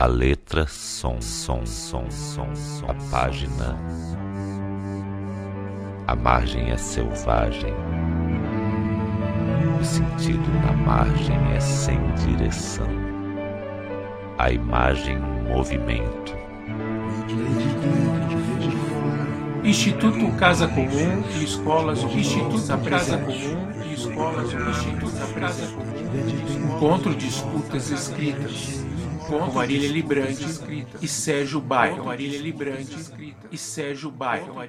A letra, som, som, som, som, som. A página. A margem é selvagem. O sentido na margem é sem direção. A imagem, movimento. Instituto Casa Comum e Escolas Instituto Casa Comum e Escolas Instituto Casa Comum Encontro de escutas escritas com Marília Librante e Sérgio Bairro. Marília Librante e Sérgio Bairro.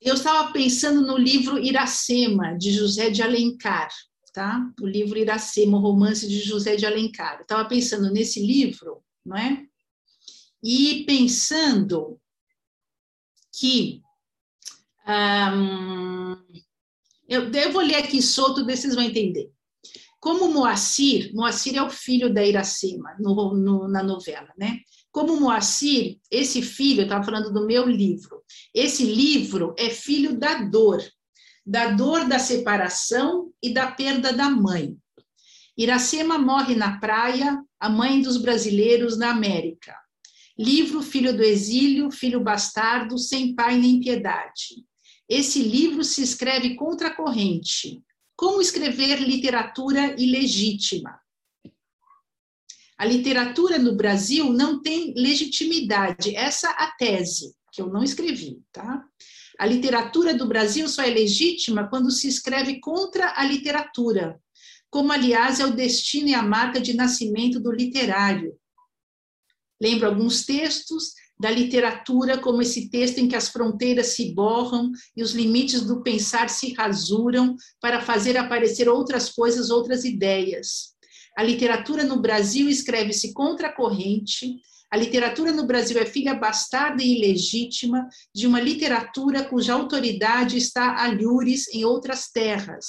Eu estava pensando no livro Iracema, de José de Alencar, tá? O livro Iracema, o romance de José de Alencar. Eu estava pensando nesse livro, não é? E pensando que um, eu, eu vou ler aqui solto, vocês vão entender. Como Moacir, Moacir é o filho da Iracema no, no, na novela, né? Como Moacir, esse filho, eu estava falando do meu livro, esse livro é filho da dor, da dor da separação e da perda da mãe. Iracema morre na praia, a mãe dos brasileiros na América. Livro Filho do Exílio, Filho Bastardo, Sem Pai nem Piedade. Esse livro se escreve contra a corrente, como escrever literatura ilegítima? A literatura no Brasil não tem legitimidade. Essa é a tese que eu não escrevi, tá? A literatura do Brasil só é legítima quando se escreve contra a literatura, como, aliás, é o destino e a marca de nascimento do literário. Lembro alguns textos da literatura como esse texto em que as fronteiras se borram e os limites do pensar se rasuram para fazer aparecer outras coisas, outras ideias. A literatura no Brasil escreve-se contra a corrente, a literatura no Brasil é filha bastarda e ilegítima de uma literatura cuja autoridade está a lures em outras terras.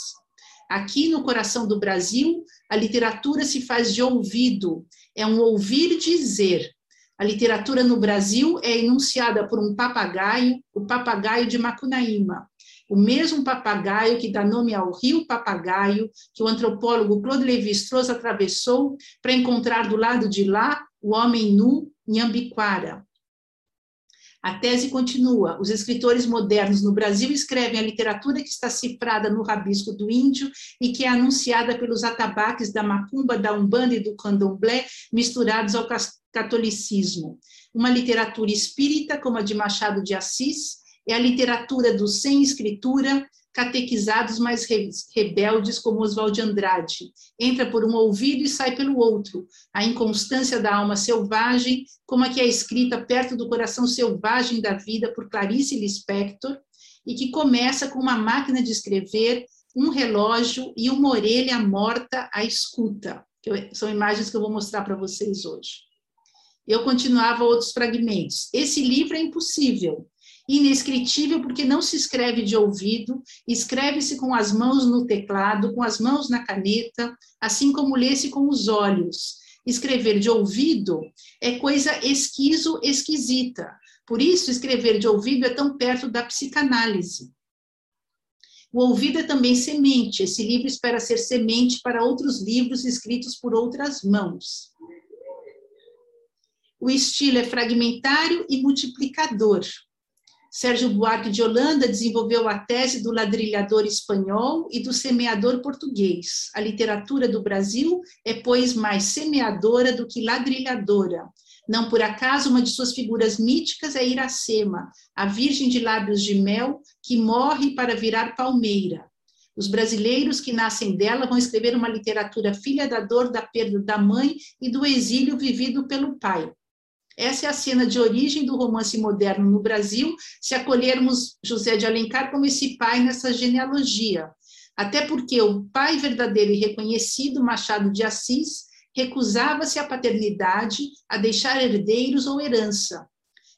Aqui no coração do Brasil, a literatura se faz de ouvido, é um ouvir dizer, a literatura no Brasil é enunciada por um papagaio, o papagaio de Macunaíma, o mesmo papagaio que dá nome ao rio Papagaio, que o antropólogo Claude Lévi-Strauss atravessou para encontrar do lado de lá o homem nu Nhambiquara. A tese continua. Os escritores modernos no Brasil escrevem a literatura que está cifrada no rabisco do índio e que é anunciada pelos atabaques da macumba, da umbanda e do candomblé misturados ao catolicismo. Uma literatura espírita, como a de Machado de Assis, é a literatura dos sem escritura, catequizados mais rebeldes como Oswald de Andrade. Entra por um ouvido e sai pelo outro. A inconstância da alma selvagem, como a que é escrita perto do coração selvagem da vida por Clarice Lispector, e que começa com uma máquina de escrever, um relógio e uma orelha morta à escuta. São imagens que eu vou mostrar para vocês hoje eu continuava outros fragmentos. Esse livro é impossível, inescritível, porque não se escreve de ouvido, escreve-se com as mãos no teclado, com as mãos na caneta, assim como lê-se com os olhos. Escrever de ouvido é coisa esquiso, esquisita. Por isso, escrever de ouvido é tão perto da psicanálise. O ouvido é também semente. Esse livro espera ser semente para outros livros escritos por outras mãos. O estilo é fragmentário e multiplicador. Sérgio Buarque de Holanda desenvolveu a tese do ladrilhador espanhol e do semeador português. A literatura do Brasil é, pois, mais semeadora do que ladrilhadora. Não por acaso, uma de suas figuras míticas é Iracema, a virgem de lábios de mel que morre para virar palmeira. Os brasileiros que nascem dela vão escrever uma literatura filha da dor da perda da mãe e do exílio vivido pelo pai. Essa é a cena de origem do romance moderno no Brasil, se acolhermos José de Alencar como esse pai nessa genealogia. Até porque o pai verdadeiro e reconhecido, Machado de Assis, recusava-se à paternidade, a deixar herdeiros ou herança.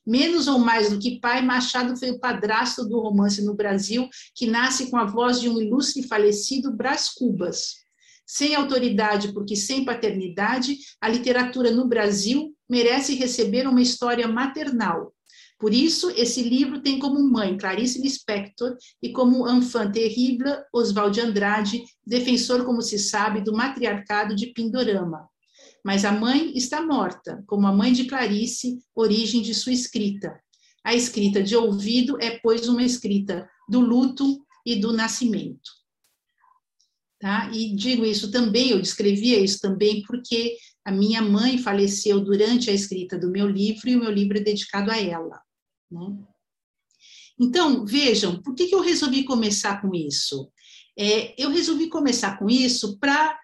Menos ou mais do que pai, Machado foi o padrasto do romance no Brasil, que nasce com a voz de um ilustre falecido Brás Cubas. Sem autoridade, porque sem paternidade, a literatura no Brasil merece receber uma história maternal. Por isso, esse livro tem como mãe Clarice Lispector e como enfant terrible Oswald de Andrade, defensor, como se sabe, do matriarcado de Pindorama. mas a mãe está morta, como a mãe de Clarice, origem de sua escrita. A escrita de ouvido é, pois, uma escrita do luto e do nascimento. Tá? E digo isso também, eu descrevia isso também porque a minha mãe faleceu durante a escrita do meu livro e o meu livro é dedicado a ela. Né? Então, vejam, por que, que eu resolvi começar com isso? É, eu resolvi começar com isso para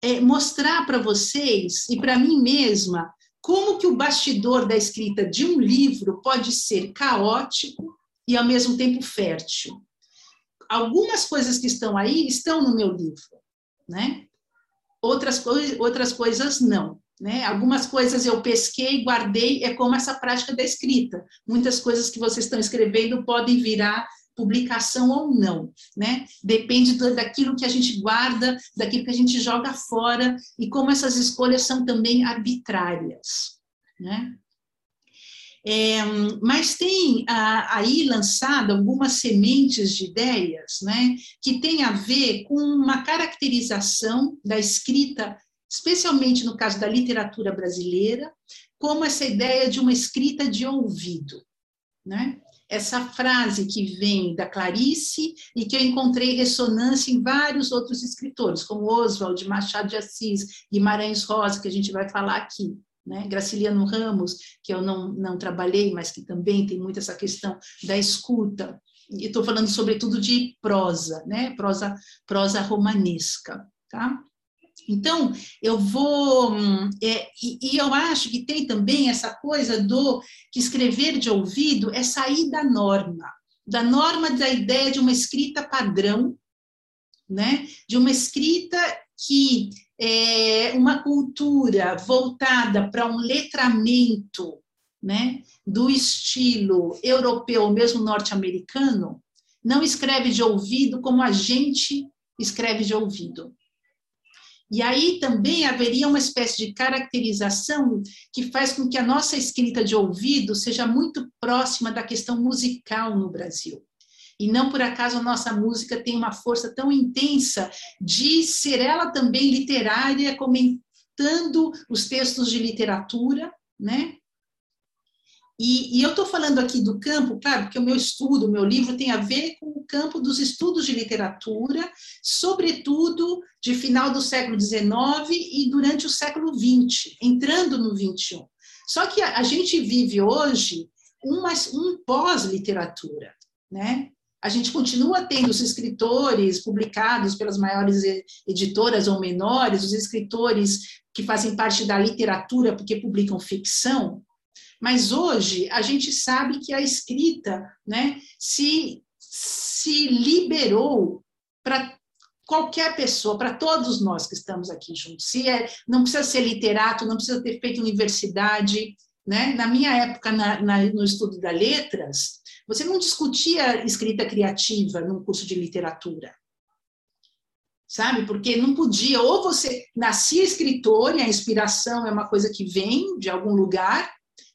é, mostrar para vocês e para mim mesma como que o bastidor da escrita de um livro pode ser caótico e ao mesmo tempo fértil. Algumas coisas que estão aí estão no meu livro, né? Outras, coi outras coisas não. Né? Algumas coisas eu pesquei, guardei, é como essa prática da escrita. Muitas coisas que vocês estão escrevendo podem virar publicação ou não, né? Depende do, daquilo que a gente guarda, daquilo que a gente joga fora e como essas escolhas são também arbitrárias, né? É, mas tem ah, aí lançado algumas sementes de ideias, né, que tem a ver com uma caracterização da escrita, especialmente no caso da literatura brasileira, como essa ideia de uma escrita de ouvido, né? essa frase que vem da Clarice e que eu encontrei ressonância em vários outros escritores, como Oswald, Machado de Assis, Guimarães Rosa, que a gente vai falar aqui. Né? Graciliano Ramos, que eu não, não trabalhei, mas que também tem muito essa questão da escuta. E estou falando sobretudo de prosa, né? prosa, prosa romanesca. Tá? Então, eu vou. Hum, é, e, e, eu acho que tem também essa coisa do que escrever de ouvido é sair da norma, da norma da ideia de uma escrita padrão, né? de uma escrita que é uma cultura voltada para um letramento né? do estilo europeu, mesmo norte-americano, não escreve de ouvido como a gente escreve de ouvido. E aí também haveria uma espécie de caracterização que faz com que a nossa escrita de ouvido seja muito próxima da questão musical no Brasil. E não por acaso a nossa música tem uma força tão intensa de ser ela também literária, comentando os textos de literatura, né? E, e eu estou falando aqui do campo, claro, porque o meu estudo, o meu livro tem a ver com o campo dos estudos de literatura, sobretudo de final do século XIX e durante o século XX, entrando no XXI. Só que a, a gente vive hoje uma, um pós-literatura, né? A gente continua tendo os escritores publicados pelas maiores editoras ou menores, os escritores que fazem parte da literatura porque publicam ficção, mas hoje a gente sabe que a escrita né, se, se liberou para qualquer pessoa, para todos nós que estamos aqui juntos. Se é, não precisa ser literato, não precisa ter feito universidade. Né? Na minha época, na, na, no estudo da letras, você não discutia escrita criativa num curso de literatura sabe? Porque não podia, ou você nascia escritor e a inspiração é uma coisa que vem de algum lugar,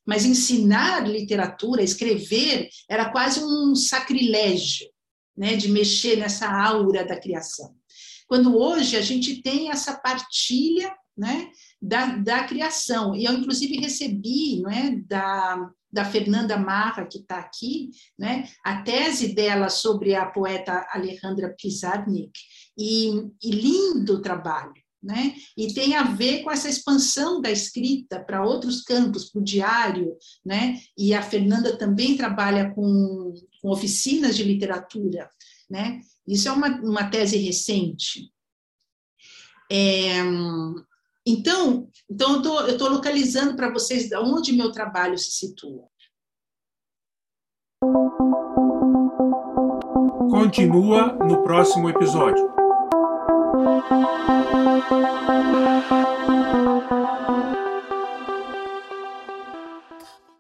mas ensinar literatura, escrever, era quase um sacrilégio, né, de mexer nessa aura da criação. Quando hoje a gente tem essa partilha né, da, da criação, e eu inclusive recebi não é, da, da Fernanda Marra, que está aqui, né, a tese dela sobre a poeta Alejandra Pizarnik, e, e lindo trabalho né? E tem a ver com essa expansão da escrita para outros campos, para o diário, né? E a Fernanda também trabalha com, com oficinas de literatura, né? Isso é uma, uma tese recente. É, então, então eu estou localizando para vocês onde meu trabalho se situa. Continua no próximo episódio.